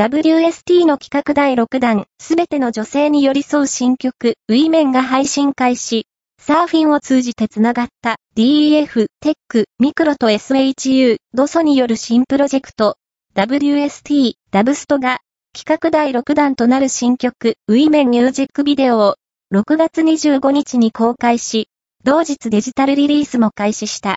WST の企画第6弾、すべての女性に寄り添う新曲、ウィメンが配信開始。サーフィンを通じて繋がった DEF、テック、ミクロと SHU、ドソによる新プロジェクト、WST、ダブストが、企画第6弾となる新曲、ウィメンミュージックビデオを、6月25日に公開し、同日デジタルリリースも開始した。